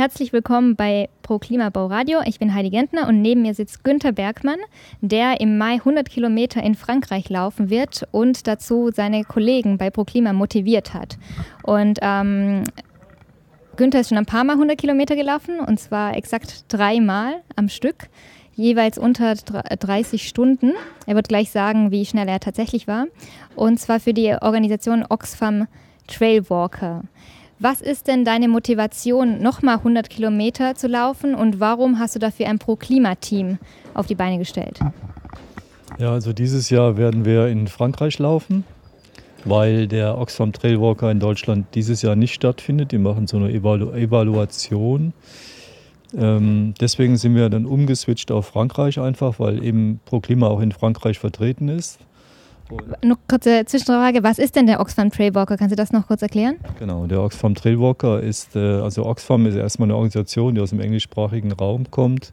Herzlich willkommen bei Pro Klimabau Radio. Ich bin Heidi Gentner und neben mir sitzt Günther Bergmann, der im Mai 100 Kilometer in Frankreich laufen wird und dazu seine Kollegen bei Pro Klima motiviert hat. Und ähm, Günther ist schon ein paar Mal 100 Kilometer gelaufen und zwar exakt dreimal am Stück, jeweils unter 30 Stunden. Er wird gleich sagen, wie schnell er tatsächlich war. Und zwar für die Organisation Oxfam Trailwalker. Was ist denn deine Motivation, nochmal 100 Kilometer zu laufen und warum hast du dafür ein Pro-Klima-Team auf die Beine gestellt? Ja, also dieses Jahr werden wir in Frankreich laufen, weil der Oxfam Trailwalker in Deutschland dieses Jahr nicht stattfindet. Die machen so eine Evalu Evaluation. Ähm, deswegen sind wir dann umgeswitcht auf Frankreich einfach, weil eben Pro Klima auch in Frankreich vertreten ist. Noch kurze Zwischenfrage, was ist denn der Oxfam Trailwalker? Kannst du das noch kurz erklären? Genau, der Oxfam Trailwalker ist, äh, also Oxfam ist erstmal eine Organisation, die aus dem englischsprachigen Raum kommt,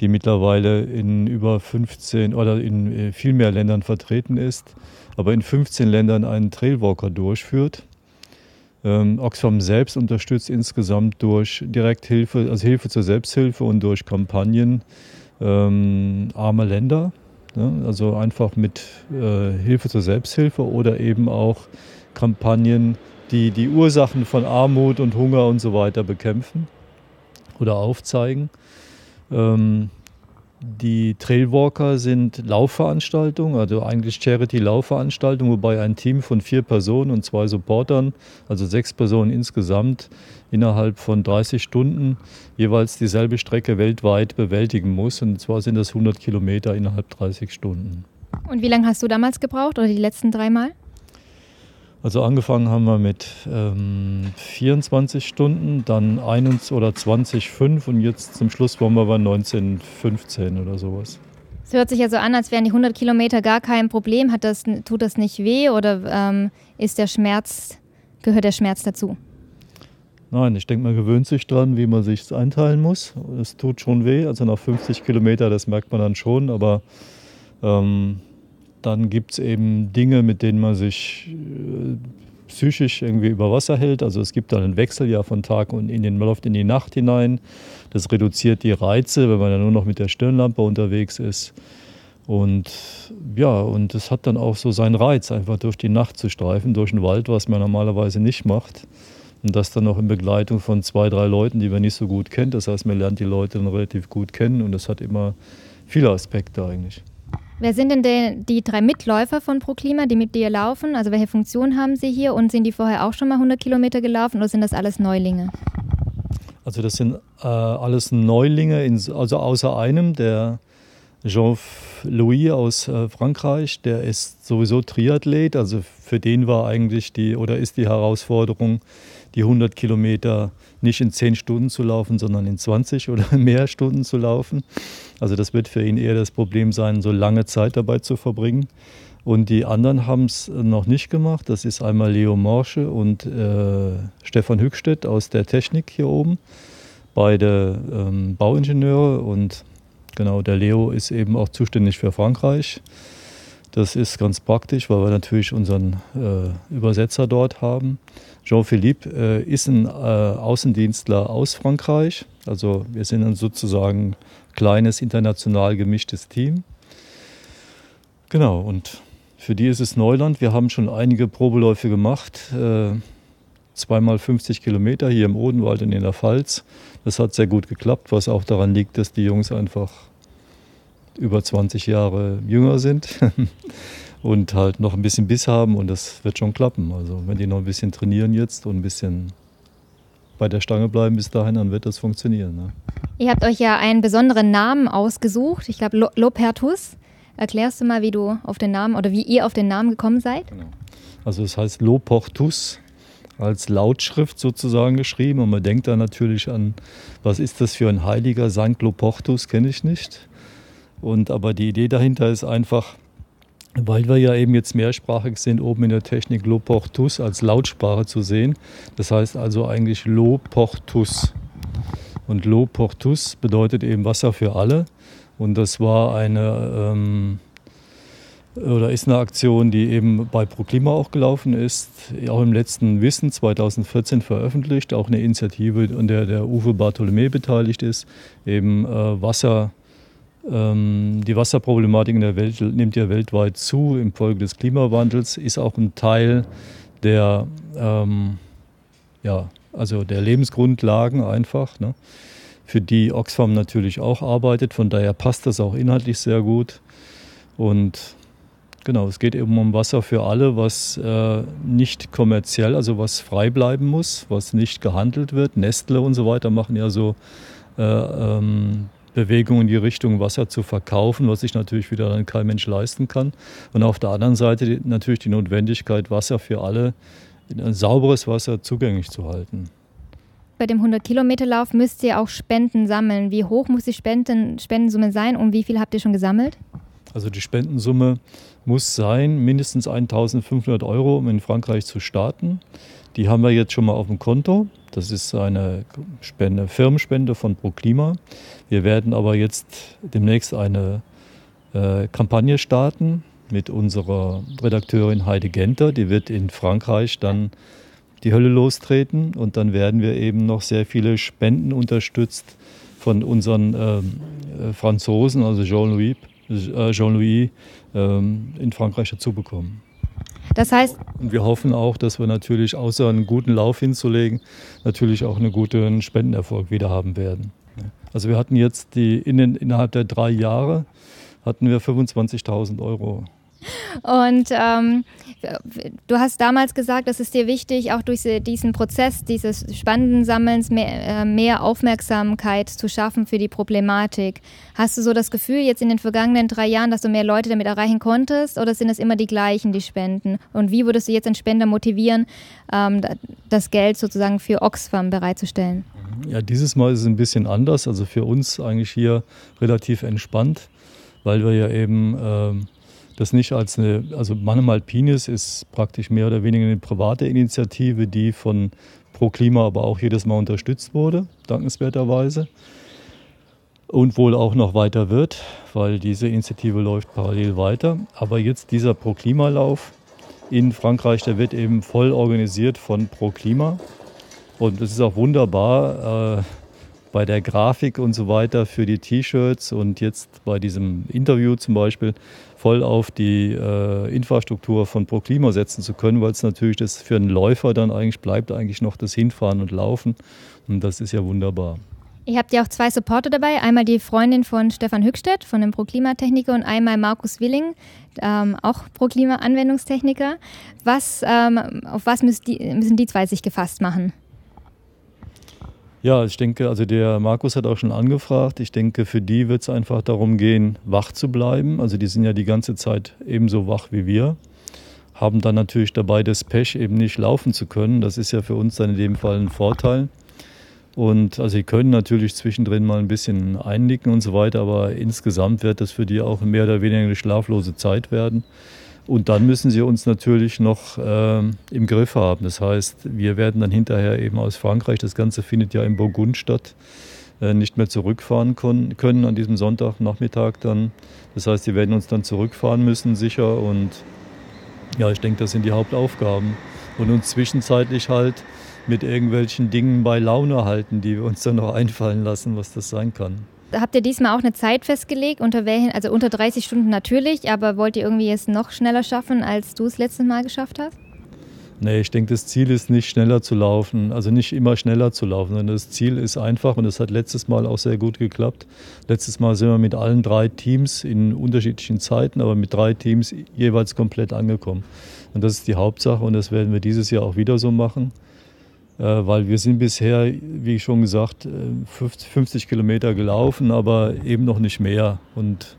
die mittlerweile in über 15 oder in äh, viel mehr Ländern vertreten ist, aber in 15 Ländern einen Trailwalker durchführt. Ähm, Oxfam selbst unterstützt insgesamt durch Direkthilfe, also Hilfe zur Selbsthilfe und durch Kampagnen ähm, arme Länder Ne? Also einfach mit äh, Hilfe zur Selbsthilfe oder eben auch Kampagnen, die die Ursachen von Armut und Hunger und so weiter bekämpfen oder aufzeigen. Ähm, die Trailwalker sind Laufveranstaltungen, also eigentlich Charity-Laufveranstaltungen, wobei ein Team von vier Personen und zwei Supportern, also sechs Personen insgesamt, innerhalb von 30 Stunden jeweils dieselbe Strecke weltweit bewältigen muss. Und zwar sind das 100 Kilometer innerhalb 30 Stunden. Und wie lange hast du damals gebraucht oder die letzten dreimal? Also angefangen haben wir mit ähm, 24 Stunden, dann 21 oder 20,5 und jetzt zum Schluss waren wir bei 19,15 oder sowas. Es hört sich ja so an, als wären die 100 Kilometer gar kein Problem. Hat das, tut das nicht weh oder ähm, ist der Schmerz, gehört der Schmerz dazu? Nein, ich denke, man gewöhnt sich dran, wie man sich einteilen muss. Es tut schon weh, also nach 50 Kilometer, das merkt man dann schon, aber ähm, dann gibt es eben Dinge, mit denen man sich äh, psychisch irgendwie über Wasser hält. Also es gibt dann einen Wechsel von Tag und in den, man läuft in die Nacht hinein. Das reduziert die Reize, wenn man dann nur noch mit der Stirnlampe unterwegs ist. Und ja, und es hat dann auch so seinen Reiz, einfach durch die Nacht zu streifen, durch den Wald, was man normalerweise nicht macht. Und das dann noch in Begleitung von zwei, drei Leuten, die man nicht so gut kennt. Das heißt, man lernt die Leute dann relativ gut kennen und das hat immer viele Aspekte eigentlich. Wer sind denn die, die drei Mitläufer von ProKlima, die mit dir laufen? Also welche Funktion haben sie hier und sind die vorher auch schon mal 100 Kilometer gelaufen oder sind das alles Neulinge? Also das sind äh, alles Neulinge, in, also außer einem, der Jean-Louis aus äh, Frankreich, der ist sowieso Triathlet, also für den war eigentlich die oder ist die Herausforderung, die 100 Kilometer nicht in 10 Stunden zu laufen, sondern in 20 oder mehr Stunden zu laufen. Also das wird für ihn eher das Problem sein, so lange Zeit dabei zu verbringen. Und die anderen haben es noch nicht gemacht. Das ist einmal Leo Morsche und äh, Stefan Hückstedt aus der Technik hier oben. Beide ähm, Bauingenieure und genau, der Leo ist eben auch zuständig für Frankreich. Das ist ganz praktisch, weil wir natürlich unseren äh, Übersetzer dort haben. Jean-Philippe äh, ist ein äh, Außendienstler aus Frankreich. Also wir sind ein sozusagen kleines international gemischtes Team. Genau, und für die ist es Neuland. Wir haben schon einige Probeläufe gemacht. Äh, zweimal 50 Kilometer hier im Odenwald und in der Pfalz. Das hat sehr gut geklappt, was auch daran liegt, dass die Jungs einfach über 20 Jahre jünger sind und halt noch ein bisschen Biss haben und das wird schon klappen. Also wenn die noch ein bisschen trainieren jetzt und ein bisschen bei der Stange bleiben bis dahin, dann wird das funktionieren. Ne? Ihr habt euch ja einen besonderen Namen ausgesucht. Ich glaube Lopertus. Erklärst du mal, wie du auf den Namen oder wie ihr auf den Namen gekommen seid? Genau. Also es heißt Loportus als Lautschrift sozusagen geschrieben und man denkt da natürlich an, was ist das für ein Heiliger? Sankt Loportus kenne ich nicht. Und aber die Idee dahinter ist einfach, weil wir ja eben jetzt mehrsprachig sind, oben in der Technik Lo Portus als Lautsprache zu sehen. Das heißt also eigentlich Lo Portus. Und Lo Portus bedeutet eben Wasser für alle. Und das war eine, ähm, oder ist eine Aktion, die eben bei ProKlima auch gelaufen ist, auch im letzten Wissen 2014 veröffentlicht, auch eine Initiative, an der der Uwe Bartholomä beteiligt ist, eben äh, Wasser. Ähm, die Wasserproblematik in der Welt nimmt ja weltweit zu infolge des Klimawandels, ist auch ein Teil der, ähm, ja, also der Lebensgrundlagen einfach, ne, für die Oxfam natürlich auch arbeitet. Von daher passt das auch inhaltlich sehr gut. Und Genau, es geht eben um Wasser für alle, was äh, nicht kommerziell, also was frei bleiben muss, was nicht gehandelt wird. Nestle und so weiter machen ja so äh, ähm, Bewegungen in die Richtung, Wasser zu verkaufen, was sich natürlich wieder dann kein Mensch leisten kann. Und auf der anderen Seite natürlich die Notwendigkeit, Wasser für alle, sauberes Wasser zugänglich zu halten. Bei dem 100-Kilometer-Lauf müsst ihr auch Spenden sammeln. Wie hoch muss die Spenden, Spendensumme sein und wie viel habt ihr schon gesammelt? Also die Spendensumme muss sein, mindestens 1500 Euro, um in Frankreich zu starten. Die haben wir jetzt schon mal auf dem Konto. Das ist eine Spende, Firmenspende von ProKlima. Wir werden aber jetzt demnächst eine äh, Kampagne starten mit unserer Redakteurin Heide Genter. Die wird in Frankreich dann die Hölle lostreten und dann werden wir eben noch sehr viele Spenden unterstützt von unseren ähm, äh, Franzosen, also Jean-Louis Jean-Louis ähm, in Frankreich dazu bekommen. Das heißt. Und wir hoffen auch, dass wir natürlich außer einen guten Lauf hinzulegen, natürlich auch einen guten Spendenerfolg wieder haben werden. Also wir hatten jetzt die in den, innerhalb der drei Jahre hatten wir 25.000 Euro und ähm, du hast damals gesagt, es ist dir wichtig, auch durch diesen Prozess dieses Spendensammelns mehr, äh, mehr Aufmerksamkeit zu schaffen für die Problematik. Hast du so das Gefühl jetzt in den vergangenen drei Jahren, dass du mehr Leute damit erreichen konntest oder sind es immer die gleichen, die spenden? Und wie würdest du jetzt einen Spender motivieren, ähm, das Geld sozusagen für Oxfam bereitzustellen? Ja, dieses Mal ist es ein bisschen anders. Also für uns eigentlich hier relativ entspannt, weil wir ja eben... Ähm, das nicht als eine, also Mannem Alpinis ist praktisch mehr oder weniger eine private Initiative, die von Pro Klima aber auch jedes Mal unterstützt wurde, dankenswerterweise. Und wohl auch noch weiter wird, weil diese Initiative läuft parallel weiter. Aber jetzt dieser Pro Klima-Lauf in Frankreich, der wird eben voll organisiert von Pro Klima. Und das ist auch wunderbar. Bei der Grafik und so weiter für die T-Shirts und jetzt bei diesem Interview zum Beispiel voll auf die äh, Infrastruktur von ProKlima setzen zu können, weil es natürlich das für einen Läufer dann eigentlich bleibt, eigentlich noch das Hinfahren und Laufen. Und das ist ja wunderbar. Ihr habt ja auch zwei Supporter dabei. Einmal die Freundin von Stefan Hückstedt, von dem ProKlima-Techniker, und einmal Markus Willing, ähm, auch ProKlima-Anwendungstechniker. Was, ähm, auf was müssen die, müssen die zwei sich gefasst machen? Ja, ich denke, also der Markus hat auch schon angefragt. Ich denke, für die wird es einfach darum gehen, wach zu bleiben. Also die sind ja die ganze Zeit ebenso wach wie wir. Haben dann natürlich dabei das Pech, eben nicht laufen zu können. Das ist ja für uns dann in dem Fall ein Vorteil. Und also sie können natürlich zwischendrin mal ein bisschen einnicken und so weiter, aber insgesamt wird das für die auch mehr oder weniger eine schlaflose Zeit werden. Und dann müssen sie uns natürlich noch äh, im Griff haben. Das heißt, wir werden dann hinterher eben aus Frankreich, das Ganze findet ja in Burgund statt, äh, nicht mehr zurückfahren können an diesem Sonntagnachmittag dann. Das heißt, sie werden uns dann zurückfahren müssen, sicher. Und ja, ich denke, das sind die Hauptaufgaben. Und uns zwischenzeitlich halt mit irgendwelchen Dingen bei Laune halten, die wir uns dann noch einfallen lassen, was das sein kann. Habt ihr diesmal auch eine Zeit festgelegt, unter welchen, also unter 30 Stunden natürlich, aber wollt ihr irgendwie es noch schneller schaffen, als du es letztes Mal geschafft hast? Nee, ich denke, das Ziel ist nicht schneller zu laufen, also nicht immer schneller zu laufen, sondern das Ziel ist einfach, und das hat letztes Mal auch sehr gut geklappt. Letztes Mal sind wir mit allen drei Teams in unterschiedlichen Zeiten, aber mit drei Teams jeweils komplett angekommen. Und das ist die Hauptsache und das werden wir dieses Jahr auch wieder so machen. Äh, weil wir sind bisher, wie schon gesagt, 50 äh, Kilometer gelaufen, aber eben noch nicht mehr. Und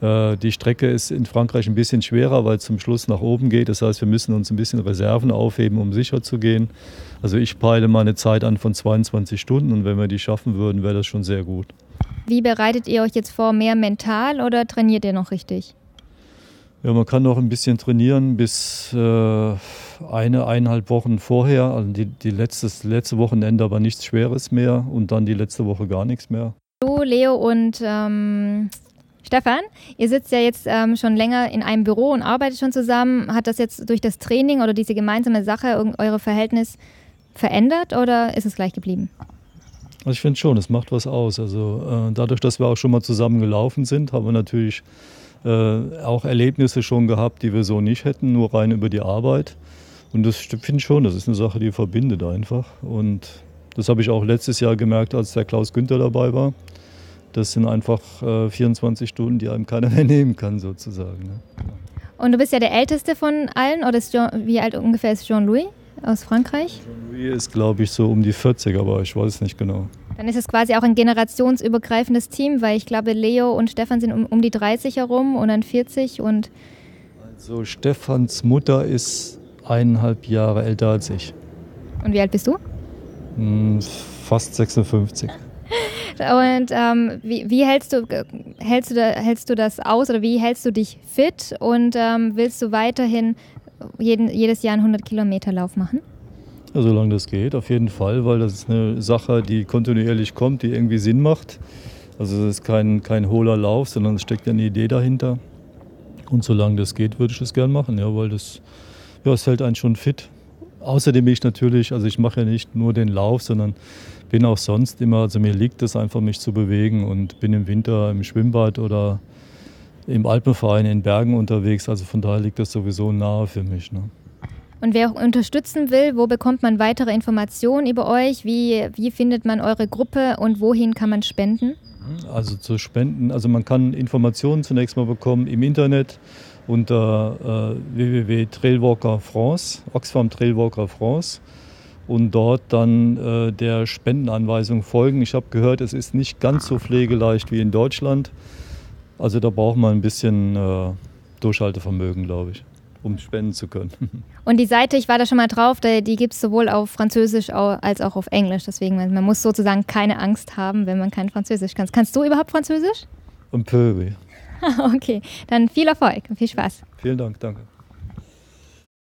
äh, die Strecke ist in Frankreich ein bisschen schwerer, weil es zum Schluss nach oben geht. Das heißt, wir müssen uns ein bisschen Reserven aufheben, um sicher zu gehen. Also ich peile mal eine Zeit an von 22 Stunden und wenn wir die schaffen würden, wäre das schon sehr gut. Wie bereitet ihr euch jetzt vor, mehr mental oder trainiert ihr noch richtig? Ja, man kann noch ein bisschen trainieren bis äh, eine, eineinhalb Wochen vorher. Also die, die letztes, letzte Wochenende aber nichts Schweres mehr und dann die letzte Woche gar nichts mehr. Du, Leo und ähm, Stefan, ihr sitzt ja jetzt ähm, schon länger in einem Büro und arbeitet schon zusammen. Hat das jetzt durch das Training oder diese gemeinsame Sache eure Verhältnis verändert oder ist es gleich geblieben? Also ich finde schon, es macht was aus. Also äh, dadurch, dass wir auch schon mal zusammen gelaufen sind, haben wir natürlich äh, auch Erlebnisse schon gehabt, die wir so nicht hätten, nur rein über die Arbeit. Und das finde ich schon, das ist eine Sache, die verbindet einfach. Und das habe ich auch letztes Jahr gemerkt, als der Klaus Günther dabei war. Das sind einfach äh, 24 Stunden, die einem keiner mehr nehmen kann, sozusagen. Ne? Und du bist ja der Älteste von allen, oder Jean, wie alt ungefähr ist Jean-Louis aus Frankreich? Jean-Louis ist, glaube ich, so um die 40, aber ich weiß es nicht genau. Dann ist es quasi auch ein generationsübergreifendes Team, weil ich glaube, Leo und Stefan sind um, um die 30 herum und dann 40 und. Also Stefans Mutter ist eineinhalb Jahre älter als ich. Und wie alt bist du? Hm, fast 56. Und ähm, wie, wie, hältst, du, hältst, du, hältst du das aus oder wie hältst du dich fit und ähm, willst du weiterhin jeden, jedes Jahr einen 100 Kilometer Lauf machen? Ja, solange das geht, auf jeden Fall, weil das ist eine Sache, die kontinuierlich kommt, die irgendwie Sinn macht. Also es ist kein, kein hohler Lauf, sondern es steckt eine Idee dahinter. Und solange das geht, würde ich das gern machen, ja, weil das, ja, es hält einen schon fit. Außerdem bin ich natürlich, also ich mache ja nicht nur den Lauf, sondern bin auch sonst immer, also mir liegt es einfach, mich zu bewegen und bin im Winter im Schwimmbad oder im Alpenverein in Bergen unterwegs. Also von daher liegt das sowieso nahe für mich. Ne? Und wer auch unterstützen will, wo bekommt man weitere Informationen über euch? Wie, wie findet man eure Gruppe und wohin kann man spenden? Also zu spenden, also man kann Informationen zunächst mal bekommen im Internet unter äh, www.trailwalker France, Oxfam Trailwalker France und dort dann äh, der Spendenanweisung folgen. Ich habe gehört, es ist nicht ganz so pflegeleicht wie in Deutschland. Also da braucht man ein bisschen äh, Durchhaltevermögen, glaube ich, um spenden zu können. Und die Seite, ich war da schon mal drauf, die gibt es sowohl auf Französisch als auch auf Englisch. Deswegen, man muss sozusagen keine Angst haben, wenn man kein Französisch kann. Kannst du überhaupt Französisch? Un peu, oui. okay, dann viel Erfolg und viel Spaß. Vielen Dank, danke.